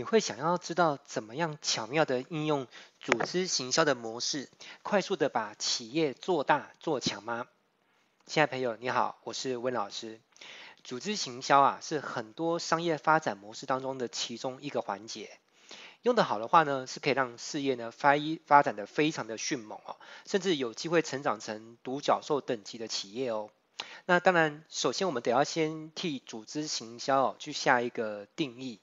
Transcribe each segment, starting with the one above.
你会想要知道怎么样巧妙的应用组织行销的模式，快速的把企业做大做强吗？亲爱朋友，你好，我是温老师。组织行销啊，是很多商业发展模式当中的其中一个环节。用得好的话呢，是可以让事业呢发一发展的非常的迅猛哦，甚至有机会成长成独角兽等级的企业哦。那当然，首先我们得要先替组织行销哦去下一个定义。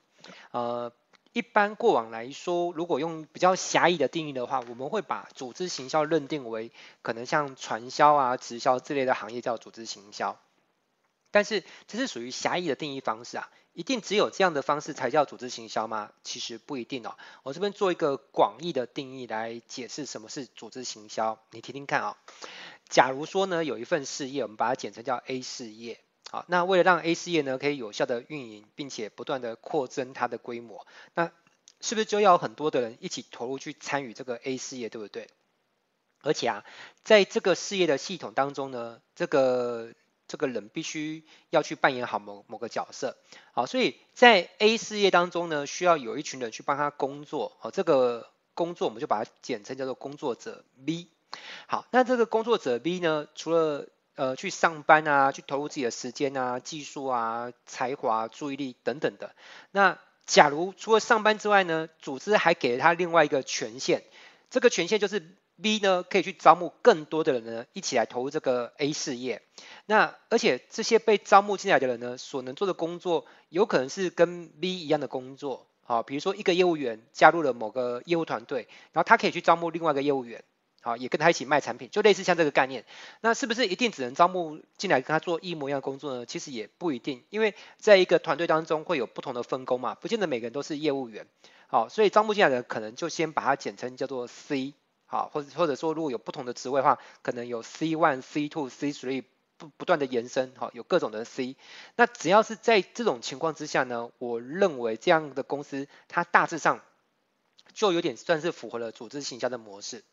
呃，一般过往来说，如果用比较狭义的定义的话，我们会把组织行销认定为可能像传销啊、直销之类的行业叫组织行销。但是这是属于狭义的定义方式啊，一定只有这样的方式才叫组织行销吗？其实不一定哦。我这边做一个广义的定义来解释什么是组织行销，你听听看啊、哦。假如说呢，有一份事业，我们把它简称叫 A 事业。好，那为了让 A 事业呢可以有效的运营，并且不断的扩增它的规模，那是不是就要很多的人一起投入去参与这个 A 事业，对不对？而且啊，在这个事业的系统当中呢，这个这个人必须要去扮演好某某个角色。好，所以在 A 事业当中呢，需要有一群人去帮他工作。好，这个工作我们就把它简称叫做工作者 B。好，那这个工作者 B 呢，除了呃，去上班啊，去投入自己的时间啊、技术啊、才华、注意力等等的。那假如除了上班之外呢，组织还给了他另外一个权限，这个权限就是 B 呢可以去招募更多的人呢，一起来投入这个 A 事业。那而且这些被招募进来的人呢，所能做的工作有可能是跟 B 一样的工作。好，比如说一个业务员加入了某个业务团队，然后他可以去招募另外一个业务员。好，也跟他一起卖产品，就类似像这个概念。那是不是一定只能招募进来跟他做一模一样的工作呢？其实也不一定，因为在一个团队当中会有不同的分工嘛，不见得每个人都是业务员。好，所以招募进来的可能就先把它简称叫做 C。好，或者或者说如果有不同的职位的话，可能有 C one、C two、C three 不不断的延伸。好，有各种的 C。那只要是在这种情况之下呢，我认为这样的公司它大致上就有点算是符合了组织行销的模式。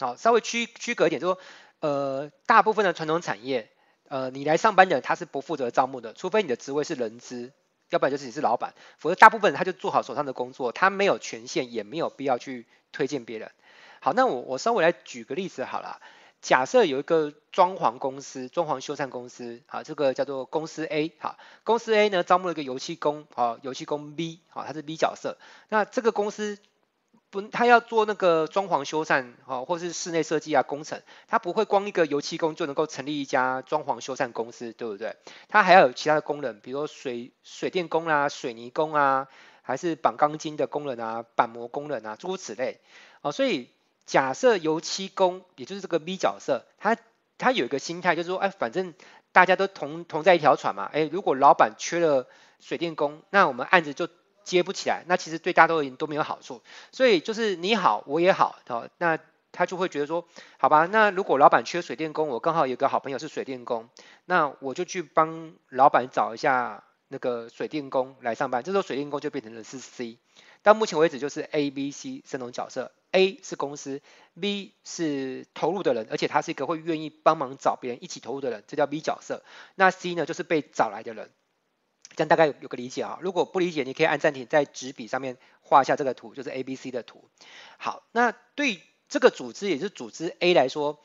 好，稍微区区隔一点，就是说，呃，大部分的传统产业，呃，你来上班的人他是不负责招募的，除非你的职位是人资，要不然就是你是老板，否则大部分他就做好手上的工作，他没有权限，也没有必要去推荐别人。好，那我我稍微来举个例子好了，假设有一个装潢公司，装潢修缮公司，好，这个叫做公司 A，好，公司 A 呢招募了一个油漆工，好，油漆工 B，好，他是 B 角色，那这个公司。不，他要做那个装潢修缮，哈，或是室内设计啊工程，他不会光一个油漆工就能够成立一家装潢修缮公司，对不对？他还要有其他的工人，比如说水水电工啊、水泥工啊，还是绑钢筋的工人啊、板模工人啊，诸如此类。哦，所以假设油漆工，也就是这个 B 角色，他他有一个心态，就是说，哎，反正大家都同同在一条船嘛，哎，如果老板缺了水电工，那我们案子就。接不起来，那其实对大家都都没有好处，所以就是你好我也好，好，那他就会觉得说，好吧，那如果老板缺水电工，我刚好有个好朋友是水电工，那我就去帮老板找一下那个水电工来上班，这时候水电工就变成了是 C。到目前为止就是 A、B、C 三种角色，A 是公司，B 是投入的人，而且他是一个会愿意帮忙找别人一起投入的人，这叫 B 角色。那 C 呢，就是被找来的人。这样大概有有个理解啊，如果不理解，你可以按暂停，在纸笔上面画一下这个图，就是 A、B、C 的图。好，那对这个组织，也是组织 A 来说，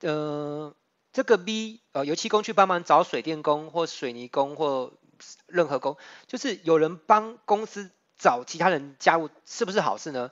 呃，这个 B 呃油漆工去帮忙找水电工或水泥工或任何工，就是有人帮公司找其他人加入，是不是好事呢？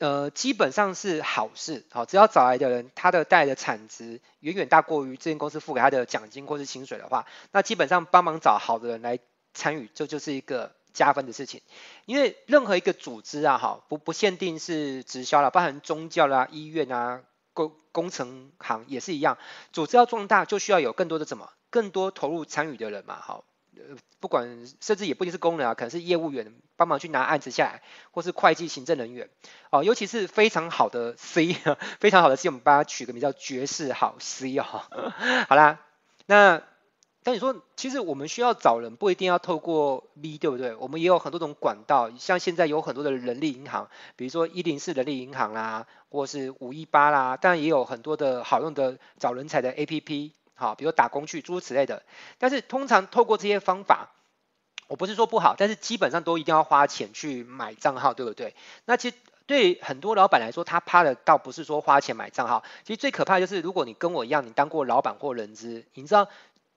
呃，基本上是好事。好，只要找来的人，他的带来的产值远远大过于这间公司付给他的奖金或是薪水的话，那基本上帮忙找好的人来。参与这就，是一个加分的事情，因为任何一个组织啊，哈，不不限定是直销啦，包含宗教啦、医院啊、工工程行也是一样，组织要壮大就需要有更多的什么，更多投入参与的人嘛，哈，呃，不管甚至也不一定是工人啊，可能是业务员帮忙去拿案子下来，或是会计行政人员，哦，尤其是非常好的 C，非常好的 C，我们帮他取个名叫绝世好 C 哦，好啦，那。但你说，其实我们需要找人，不一定要透过 V，对不对？我们也有很多种管道，像现在有很多的人力银行，比如说一零四人力银行啦，或是五一八啦，当然也有很多的好用的找人才的 APP，好，比如打工去诸如此类的。但是通常透过这些方法，我不是说不好，但是基本上都一定要花钱去买账号，对不对？那其实对很多老板来说，他怕的倒不是说花钱买账号，其实最可怕的就是如果你跟我一样，你当过老板或人资，你知道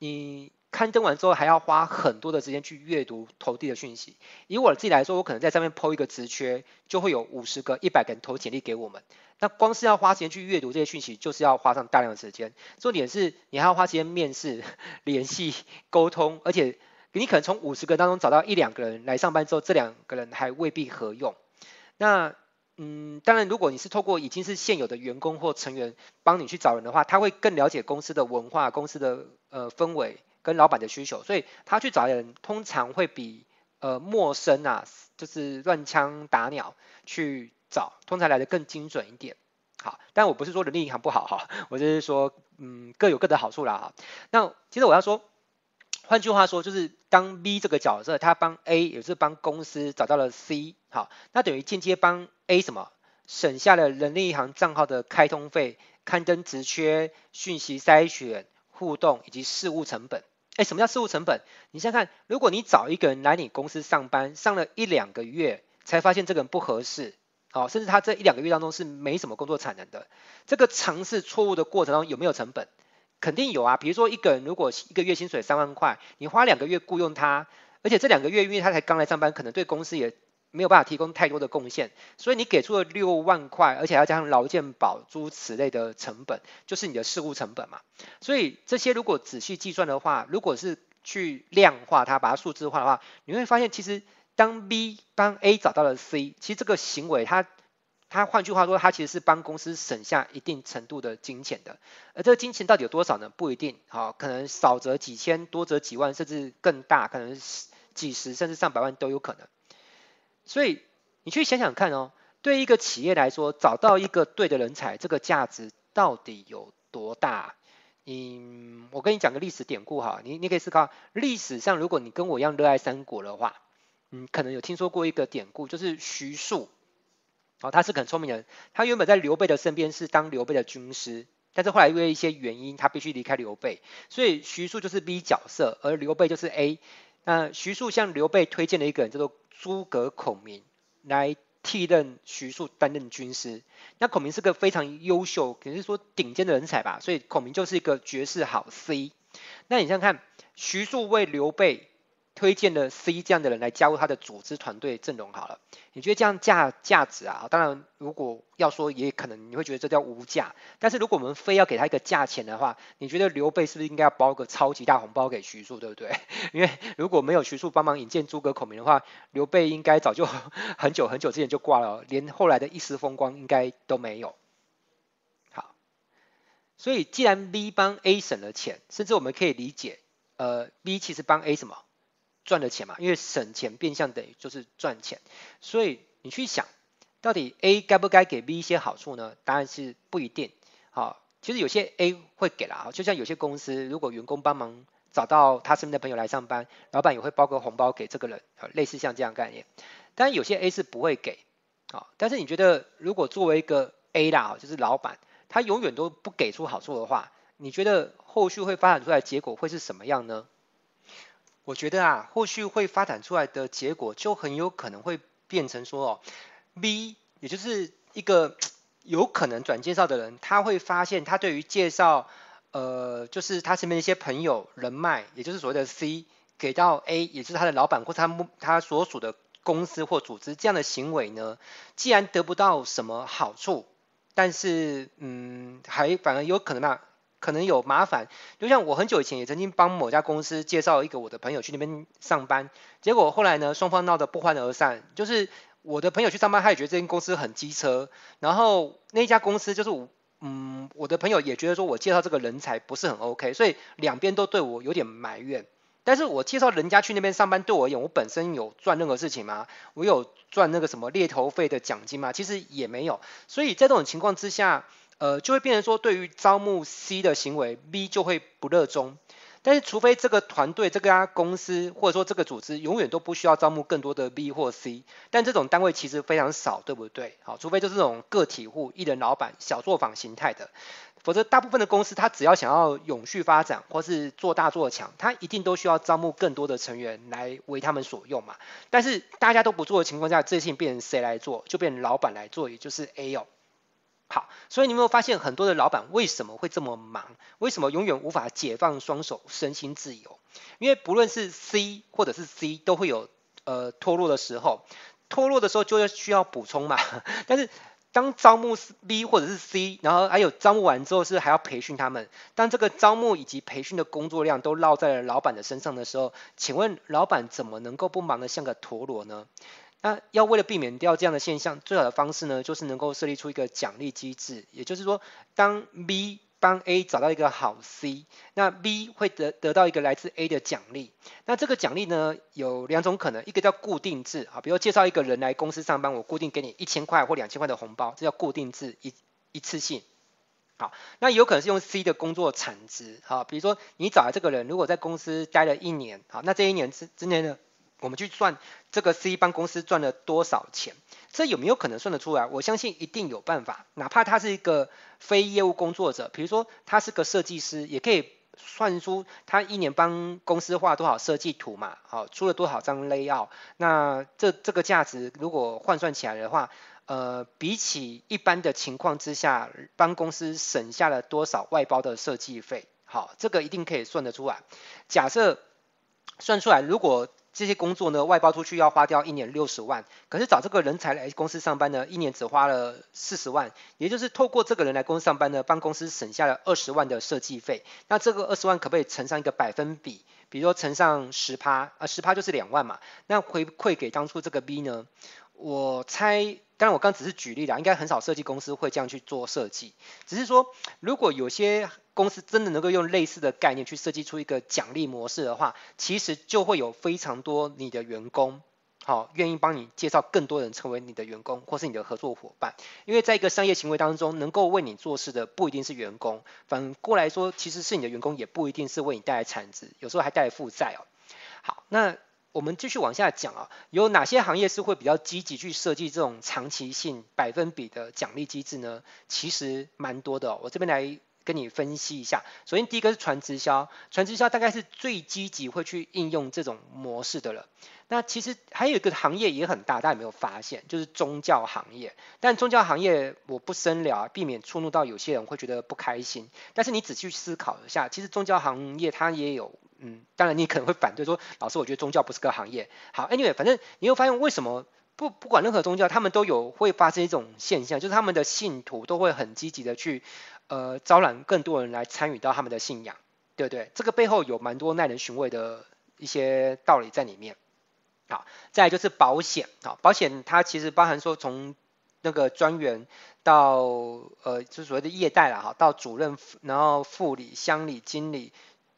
你。刊登完之后，还要花很多的时间去阅读投递的讯息。以我自己来说，我可能在上面 PO 一个职缺，就会有五十个、一百个人投简历给我们。那光是要花时间去阅读这些讯息，就是要花上大量的时间。重点是你还要花时间面试、联系、沟通，而且你可能从五十个当中找到一两个人来上班之后，这两个人还未必合用。那嗯，当然，如果你是透过已经是现有的员工或成员帮你去找人的话，他会更了解公司的文化、公司的呃氛围。跟老板的需求，所以他去找人通常会比呃陌生啊，就是乱枪打鸟去找，通常来得更精准一点。好，但我不是说人力银行不好哈，我就是说嗯各有各的好处啦哈。那其实我要说，换句话说就是当 B 这个角色，他帮 A 也是帮公司找到了 C，好，那等于间接帮 A 什么省下了人力银行账号的开通费、刊登职缺、讯息筛选、互动以及事务成本。哎，什么叫事务成本？你想想看，如果你找一个人来你公司上班，上了一两个月才发现这个人不合适，好，甚至他这一两个月当中是没什么工作产能的，这个尝试错误的过程当中有没有成本？肯定有啊。比如说一个人如果一个月薪水三万块，你花两个月雇佣他，而且这两个月因为他才刚来上班，可能对公司也没有办法提供太多的贡献，所以你给出了六万块，而且要加上劳健保诸此类的成本，就是你的事务成本嘛。所以这些如果仔细计算的话，如果是去量化它，把它数字化的话，你会发现其实当 B 帮 A 找到了 C，其实这个行为它他换句话说，他其实是帮公司省下一定程度的金钱的。而这个金钱到底有多少呢？不一定，好，可能少则几千，多则几万，甚至更大，可能几十甚至上百万都有可能。所以你去想想看哦，对一个企业来说，找到一个对的人才，这个价值到底有多大？嗯，我跟你讲个历史典故哈，你你可以思考，历史上如果你跟我一样热爱三国的话，嗯，可能有听说过一个典故，就是徐庶，哦，他是很聪明的人，他原本在刘备的身边是当刘备的军师，但是后来因为一些原因，他必须离开刘备，所以徐庶就是 B 角色，而刘备就是 A。那徐庶向刘备推荐了一个人，叫做诸葛孔明，来替任徐庶担任军师。那孔明是个非常优秀，可是说顶尖的人才吧，所以孔明就是一个绝世好 C。那你想想看，徐庶为刘备。推荐了 C 这样的人来加入他的组织团队阵容好了，你觉得这样价价值啊？当然，如果要说，也可能你会觉得这叫无价。但是如果我们非要给他一个价钱的话，你觉得刘备是不是应该要包个超级大红包给徐庶，对不对？因为如果没有徐庶帮忙引荐诸葛孔明的话，刘备应该早就很久很久之前就挂了，连后来的一丝风光应该都没有。好，所以既然 B 帮 A 省了钱，甚至我们可以理解，呃，B 其实帮 A 什么？赚的钱嘛，因为省钱变相等于就是赚钱，所以你去想，到底 A 该不该给 B 一些好处呢？答案是不一定。好，其实有些 A 会给啦，就像有些公司，如果员工帮忙找到他身边的朋友来上班，老板也会包个红包给这个人，类似像这样概念。但有些 A 是不会给，好，但是你觉得如果作为一个 A 啦，就是老板，他永远都不给出好处的话，你觉得后续会发展出来的结果会是什么样呢？我觉得啊，后续会发展出来的结果就很有可能会变成说哦，B 也就是一个有可能转介绍的人，他会发现他对于介绍呃，就是他身边的一些朋友人脉，也就是所谓的 C 给到 A，也就是他的老板或他他所属的公司或组织这样的行为呢，既然得不到什么好处，但是嗯，还反而有可能啊。可能有麻烦，就像我很久以前也曾经帮某家公司介绍一个我的朋友去那边上班，结果后来呢，双方闹得不欢而散。就是我的朋友去上班，他也觉得这间公司很机车，然后那家公司就是嗯，我的朋友也觉得说我介绍这个人才不是很 OK，所以两边都对我有点埋怨。但是我介绍人家去那边上班，对我而言，我本身有赚任何事情吗？我有赚那个什么猎头费的奖金吗？其实也没有。所以在这种情况之下。呃，就会变成说，对于招募 C 的行为，B 就会不热衷。但是，除非这个团队、这家公司或者说这个组织永远都不需要招募更多的 B 或 C，但这种单位其实非常少，对不对？好，除非就是这种个体户、一人老板、小作坊形态的，否则大部分的公司，它只要想要永续发展或是做大做强，它一定都需要招募更多的成员来为他们所用嘛。但是大家都不做的情况下，这些事情变成谁来做？就变成老板来做，也就是 A 哦。好，所以你有没有发现很多的老板为什么会这么忙？为什么永远无法解放双手，身心自由？因为不论是 C 或者是 C，都会有呃脱落的时候，脱落的时候就要需要补充嘛。但是当招募 B 或者是 C，然后还有招募完之后是还要培训他们，当这个招募以及培训的工作量都落在了老板的身上的时候，请问老板怎么能够不忙得像个陀螺呢？那要为了避免掉这样的现象，最好的方式呢，就是能够设立出一个奖励机制。也就是说，当 B 帮 A 找到一个好 C，那 B 会得得到一个来自 A 的奖励。那这个奖励呢，有两种可能，一个叫固定制啊，比如介绍一个人来公司上班，我固定给你一千块或两千块的红包，这叫固定制，一一次性。好，那有可能是用 C 的工作产值，好，比如说你找来这个人，如果在公司待了一年，好，那这一年之之内呢，我们去算这个 C 帮公司赚了多少钱，这有没有可能算得出来？我相信一定有办法，哪怕他是一个非业务工作者，比如说他是个设计师，也可以算出他一年帮公司画多少设计图嘛，好，出了多少张 layout，那这这个价值如果换算起来的话，呃，比起一般的情况之下，帮公司省下了多少外包的设计费，好，这个一定可以算得出来。假设算出来，如果这些工作呢，外包出去要花掉一年六十万，可是找这个人才来公司上班呢，一年只花了四十万，也就是透过这个人来公司上班呢，帮公司省下了二十万的设计费。那这个二十万可不可以乘上一个百分比？比如说乘上十趴，啊十趴就是两万嘛，那回馈给当初这个 B 呢？我猜。当然，我刚只是举例啦，应该很少设计公司会这样去做设计。只是说，如果有些公司真的能够用类似的概念去设计出一个奖励模式的话，其实就会有非常多你的员工，好，愿意帮你介绍更多人成为你的员工或是你的合作伙伴。因为在一个商业行为当中，能够为你做事的不一定是员工，反过来说，其实是你的员工也不一定是为你带来产值，有时候还带来负债哦。好，那。我们继续往下讲啊，有哪些行业是会比较积极去设计这种长期性百分比的奖励机制呢？其实蛮多的哦，我这边来跟你分析一下。首先第一个是传直销，传直销大概是最积极会去应用这种模式的了。那其实还有一个行业也很大，大家有没有发现？就是宗教行业。但宗教行业我不深聊，避免触怒到有些人会觉得不开心。但是你仔细去思考一下，其实宗教行业它也有。嗯，当然你可能会反对说，老师，我觉得宗教不是个行业。好，Anyway，反正你会发现为什么不不管任何宗教，他们都有会发生一种现象，就是他们的信徒都会很积极的去呃招揽更多人来参与到他们的信仰，对不对？这个背后有蛮多耐人寻味的一些道理在里面。好，再来就是保险，好，保险它其实包含说从那个专员到呃就是所谓的业代了哈，到主任，然后副理、乡理、经理。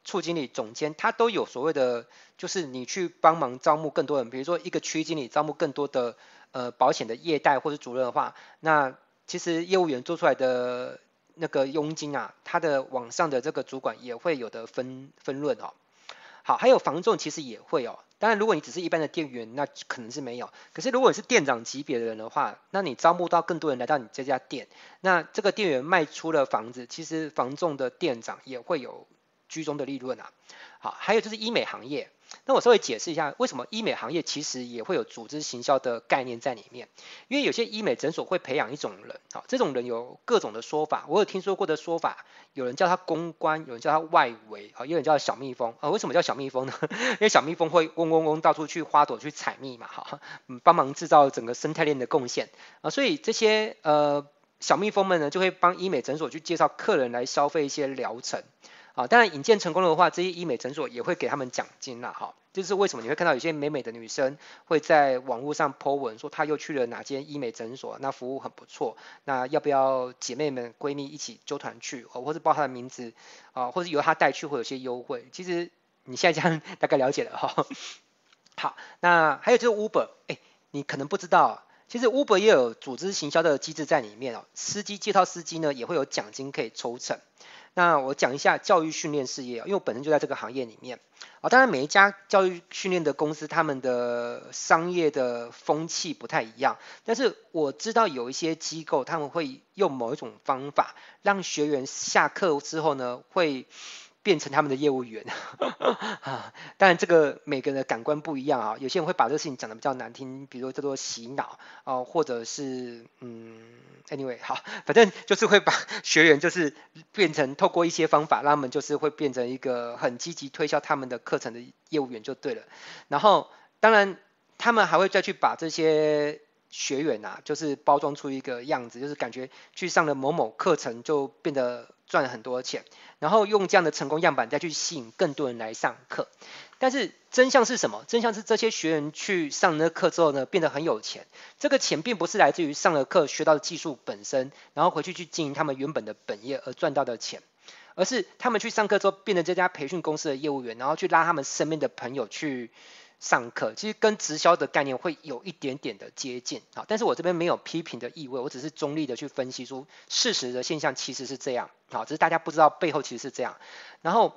处经理、总监，他都有所谓的，就是你去帮忙招募更多人，比如说一个区经理招募更多的呃保险的业代或者主任的话，那其实业务员做出来的那个佣金啊，他的往上的这个主管也会有的分分润哦。好，还有房仲其实也会哦。当然，如果你只是一般的店员，那可能是没有。可是如果你是店长级别的人的话，那你招募到更多人来到你这家店，那这个店员卖出了房子，其实房仲的店长也会有。居中的利润啊，好，还有就是医美行业，那我稍微解释一下，为什么医美行业其实也会有组织行销的概念在里面？因为有些医美诊所会培养一种人，好，这种人有各种的说法，我有听说过的说法，有人叫他公关，有人叫他外围，啊，有人叫他小蜜蜂，啊，为什么叫小蜜蜂呢？因为小蜜蜂会嗡嗡嗡到处去花朵去采蜜嘛，哈，嗯，帮忙制造整个生态链的贡献啊，所以这些呃小蜜蜂们呢，就会帮医美诊所去介绍客人来消费一些疗程。啊，当然引荐成功的话，这些医美诊所也会给他们奖金啦。哈，这是为什么你会看到有些美美的女生会在网络上 po 文说她又去了哪间医美诊所，那服务很不错，那要不要姐妹们闺蜜一起揪团去，或者报她的名字啊，或者由她带去会有些优惠。其实你现在这样大概了解了哈。好，那还有就是 Uber，哎，你可能不知道，其实 Uber 也有组织行销的机制在里面哦，司机介绍司机呢也会有奖金可以抽成。那我讲一下教育训练事业，因为我本身就在这个行业里面。啊，当然每一家教育训练的公司，他们的商业的风气不太一样，但是我知道有一些机构，他们会用某一种方法，让学员下课之后呢，会。变成他们的业务员，当然这个每个人的感官不一样啊，有些人会把这个事情讲得比较难听，比如叫做洗脑啊，或者是嗯，anyway 好，反正就是会把学员就是变成透过一些方法，让他们就是会变成一个很积极推销他们的课程的业务员就对了。然后当然他们还会再去把这些学员啊，就是包装出一个样子，就是感觉去上了某某课程就变得。赚了很多钱，然后用这样的成功样板再去吸引更多人来上课。但是真相是什么？真相是这些学员去上那课之后呢，变得很有钱。这个钱并不是来自于上了课学到的技术本身，然后回去去经营他们原本的本业而赚到的钱，而是他们去上课之后变成这家培训公司的业务员，然后去拉他们身边的朋友去。上课其实跟直销的概念会有一点点的接近，啊，但是我这边没有批评的意味，我只是中立的去分析出事实的现象其实是这样，啊，只是大家不知道背后其实是这样，然后，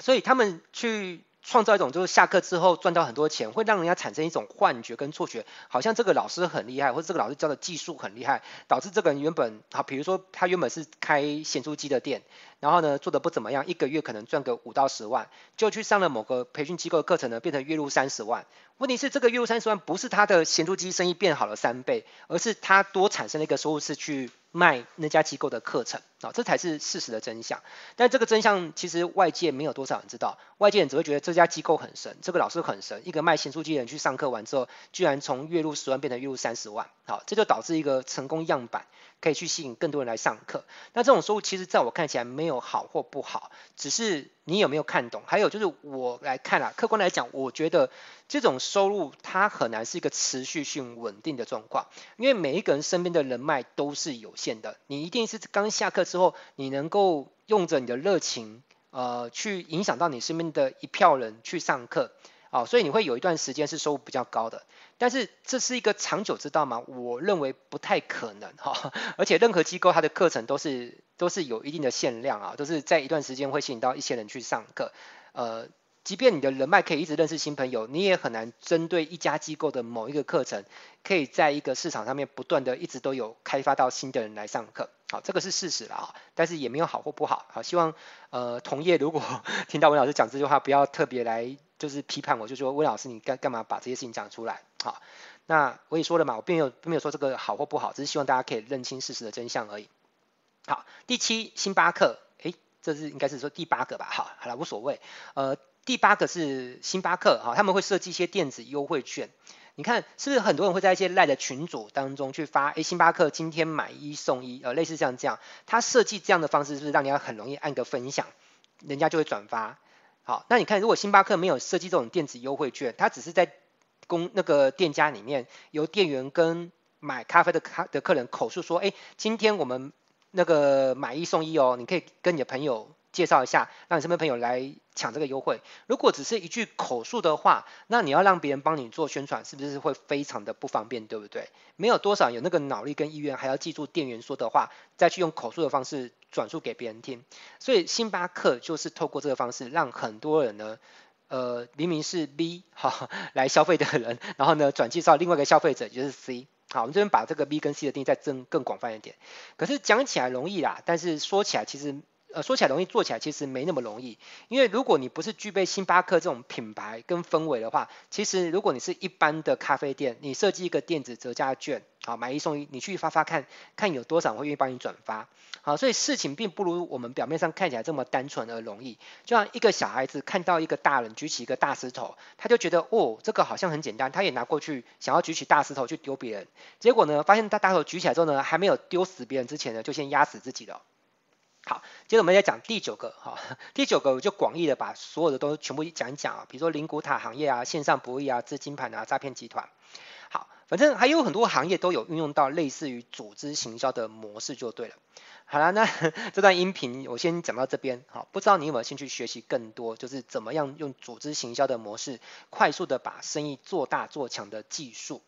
所以他们去。创造一种就是下课之后赚到很多钱，会让人家产生一种幻觉跟错觉，好像这个老师很厉害，或者这个老师教的技术很厉害，导致这个人原本好，比如说他原本是开咸酥鸡的店，然后呢做的不怎么样，一个月可能赚个五到十万，就去上了某个培训机构的课程呢，变成月入三十万。问题是这个月入三十万不是他的咸酥鸡生意变好了三倍，而是他多产生了一个收入是去。卖那家机构的课程啊，这才是事实的真相。但这个真相其实外界没有多少人知道，外界人只会觉得这家机构很神，这个老师很神。一个卖新书机的人去上课完之后，居然从月入十万变成月入三十万，好，这就导致一个成功样板可以去吸引更多人来上课。那这种收入其实在我看起来没有好或不好，只是你有没有看懂？还有就是我来看啊，客观来讲，我觉得这种收入它很难是一个持续性稳定的状况，因为每一个人身边的人脉都是有限的，你一定是刚下课之后，你能够用着你的热情，呃，去影响到你身边的一票人去上课。哦，所以你会有一段时间是收入比较高的，但是这是一个长久之道吗？我认为不太可能哈，而且任何机构它的课程都是都是有一定的限量啊，都是在一段时间会吸引到一些人去上课，呃，即便你的人脉可以一直认识新朋友，你也很难针对一家机构的某一个课程，可以在一个市场上面不断的一直都有开发到新的人来上课，好，这个是事实了啊，但是也没有好或不好，好，希望呃同业如果 听到文老师讲这句话，不要特别来。就是批判我，就说温老师，你干干嘛把这些事情讲出来？好，那我也说了嘛，我并没有并没有说这个好或不好，只是希望大家可以认清事实的真相而已。好，第七，星巴克，诶，这是应该是说第八个吧？好，好了，无所谓。呃，第八个是星巴克，哈，他们会设计一些电子优惠券。你看，是不是很多人会在一些赖的群组当中去发？诶，星巴克今天买一送一，呃，类似像这样，他设计这样的方式，是不是让你要很容易按个分享，人家就会转发？好，那你看，如果星巴克没有设计这种电子优惠券，它只是在公那个店家里面，由店员跟买咖啡的咖的客人口述说，哎，今天我们那个买一送一哦，你可以跟你的朋友。介绍一下，让你身边朋友来抢这个优惠。如果只是一句口述的话，那你要让别人帮你做宣传，是不是会非常的不方便，对不对？没有多少有那个脑力跟意愿，还要记住店员说的话，再去用口述的方式转述给别人听。所以星巴克就是透过这个方式，让很多人呢，呃，明明是 B 哈来消费的人，然后呢转介绍另外一个消费者，就是 C。好，我们这边把这个 B 跟 C 的定义再增更广泛一点。可是讲起来容易啦，但是说起来其实。呃，说起来容易，做起来其实没那么容易。因为如果你不是具备星巴克这种品牌跟氛围的话，其实如果你是一般的咖啡店，你设计一个电子折价券，好，买一送一，你去发发看，看有多少人会愿意帮你转发。好，所以事情并不如我们表面上看起来这么单纯而容易。就像一个小孩子看到一个大人举起一个大石头，他就觉得哦，这个好像很简单，他也拿过去想要举起大石头去丢别人，结果呢，发现他大石头举起来之后呢，还没有丢死别人之前呢，就先压死自己了。好，接着我们再讲第九个哈，第九个我就广义的把所有的都全部讲一讲啊，比如说灵骨塔行业啊、线上博弈啊、资金盘啊、诈骗集团。好，反正还有很多行业都有运用到类似于组织行销的模式就对了。好了，那 这段音频我先讲到这边，好，不知道你有没有兴趣学习更多，就是怎么样用组织行销的模式，快速的把生意做大做强的技术。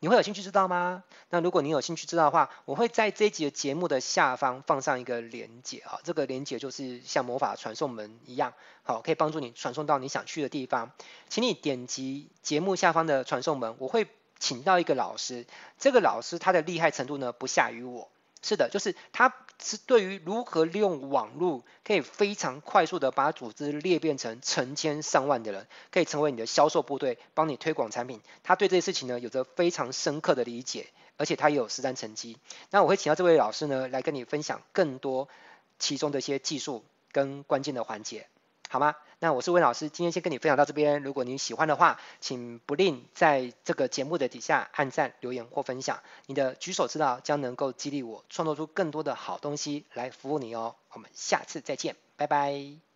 你会有兴趣知道吗？那如果你有兴趣知道的话，我会在这一集节目的下方放上一个连接啊，这个连接就是像魔法传送门一样，好，可以帮助你传送到你想去的地方。请你点击节目下方的传送门，我会请到一个老师，这个老师他的厉害程度呢不下于我。是的，就是他是对于如何利用网络，可以非常快速的把组织裂变成成千上万的人，可以成为你的销售部队，帮你推广产品。他对这些事情呢，有着非常深刻的理解，而且他也有实战成绩。那我会请到这位老师呢，来跟你分享更多其中的一些技术跟关键的环节。好吗？那我是温老师，今天先跟你分享到这边。如果您喜欢的话，请不吝在这个节目的底下按赞、留言或分享。你的举手之劳将能够激励我创作出更多的好东西来服务你哦。我们下次再见，拜拜。